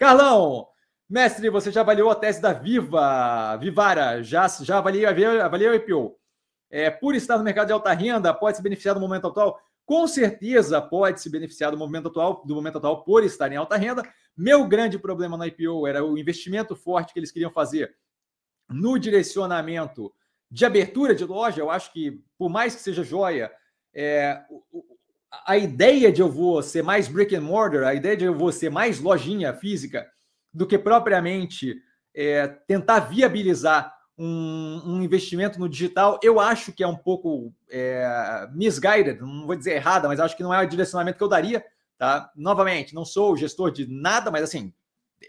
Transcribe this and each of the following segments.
Carlão, mestre, você já avaliou a tese da Viva, Vivara, já, já avaliei, avaliei o IPO. É, por estar no mercado de alta renda, pode se beneficiar do momento atual? Com certeza pode se beneficiar do momento atual, do momento atual por estar em alta renda. Meu grande problema no IPO era o investimento forte que eles queriam fazer no direcionamento de abertura de loja. Eu acho que, por mais que seja joia, é, a ideia de eu vou ser mais brick and mortar, a ideia de eu vou ser mais lojinha física, do que propriamente é, tentar viabilizar um, um, investimento no digital, eu acho que é um pouco é, misguided, não vou dizer errada, mas acho que não é o direcionamento que eu daria. Tá? Novamente, não sou gestor de nada, mas assim,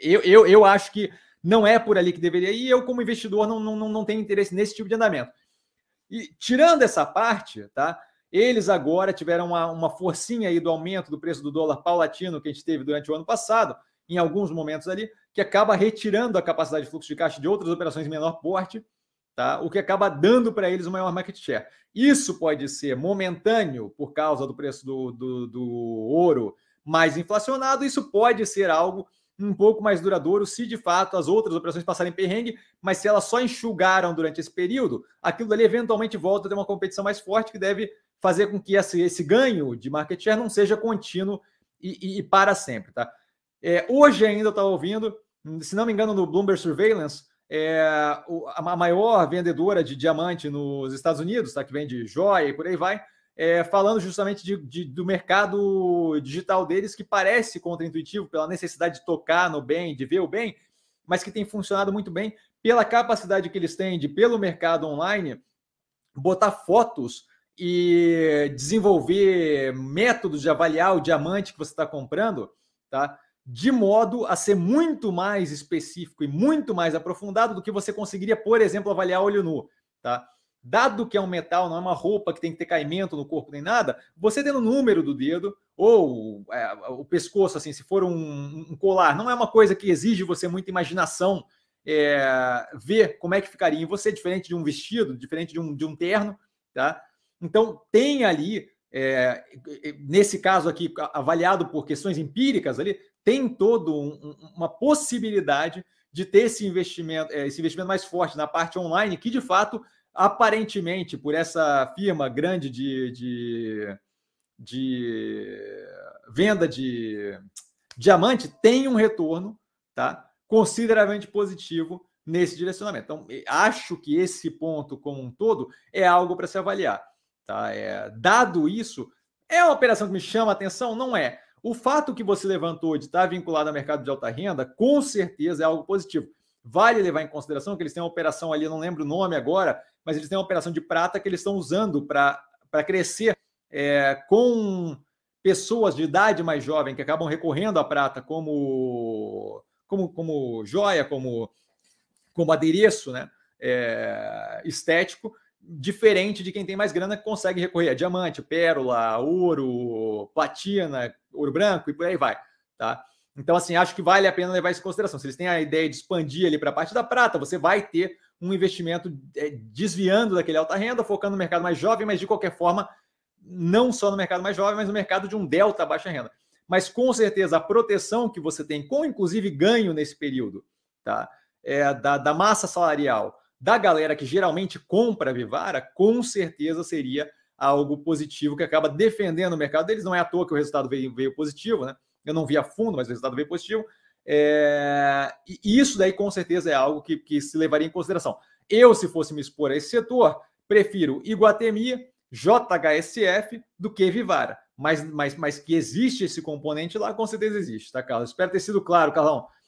eu, eu, eu acho que não é por ali que deveria ir, eu, como investidor, não, não, não tenho interesse nesse tipo de andamento. E tirando essa parte, tá? Eles agora tiveram uma, uma forcinha aí do aumento do preço do dólar paulatino que a gente teve durante o ano passado, em alguns momentos ali, que acaba retirando a capacidade de fluxo de caixa de outras operações de menor porte, tá? o que acaba dando para eles um maior market share. Isso pode ser momentâneo por causa do preço do, do, do ouro mais inflacionado, isso pode ser algo um pouco mais duradouro se de fato as outras operações passarem perrengue, mas se elas só enxugaram durante esse período, aquilo ali eventualmente volta a ter uma competição mais forte que deve fazer com que esse, esse ganho de market share não seja contínuo e, e, e para sempre, tá? É, hoje ainda eu estava ouvindo, se não me engano, no Bloomberg Surveillance, é, a maior vendedora de diamante nos Estados Unidos, tá? Que vende joia e por aí vai, é, falando justamente de, de, do mercado digital deles, que parece contraintuitivo pela necessidade de tocar no bem, de ver o bem, mas que tem funcionado muito bem pela capacidade que eles têm de, pelo mercado online, botar fotos e desenvolver métodos de avaliar o diamante que você está comprando, tá? De modo a ser muito mais específico e muito mais aprofundado do que você conseguiria, por exemplo, avaliar olho nu, tá? Dado que é um metal, não é uma roupa que tem que ter caimento no corpo nem nada, você tendo o número do dedo ou é, o pescoço, assim, se for um, um, colar, não é uma coisa que exige você muita imaginação é, ver como é que ficaria em você, diferente de um vestido, diferente de um, de um terno, tá? Então, tem ali, é, nesse caso aqui, avaliado por questões empíricas ali, tem todo um, uma possibilidade de ter esse investimento, é, esse investimento mais forte na parte online, que de fato, aparentemente, por essa firma grande de, de, de venda de diamante, tem um retorno tá, consideravelmente positivo nesse direcionamento. Então, acho que esse ponto como um todo é algo para se avaliar. Tá? É, dado isso, é uma operação que me chama atenção? Não é. O fato que você levantou de estar vinculado ao mercado de alta renda, com certeza é algo positivo. Vale levar em consideração que eles têm uma operação ali, não lembro o nome agora, mas eles têm uma operação de prata que eles estão usando para crescer é, com pessoas de idade mais jovem que acabam recorrendo à prata como, como, como joia, como, como adereço né, é, estético, diferente de quem tem mais grana que consegue recorrer a diamante, pérola, ouro, platina, ouro branco e por aí vai, tá? Então, assim, acho que vale a pena levar isso em consideração. Se eles têm a ideia de expandir ali para a parte da prata, você vai ter um investimento é, desviando daquele alta renda, focando no mercado mais jovem, mas de qualquer forma, não só no mercado mais jovem, mas no mercado de um delta baixa renda. Mas com certeza a proteção que você tem, com inclusive ganho nesse período, tá? É, da, da massa salarial, da galera que geralmente compra a Vivara, com certeza seria algo positivo que acaba defendendo o mercado deles. Não é à toa que o resultado veio, veio positivo, né? Eu não vi a fundo, mas o resultado veio positivo. É... E isso daí com certeza é algo que, que se levaria em consideração. Eu, se fosse me expor a esse setor, prefiro Iguatemi, JHSF do que Vivara. Mas, mas, mas que existe esse componente lá, com certeza existe, tá, Carlos? Espero ter sido claro, Carlão.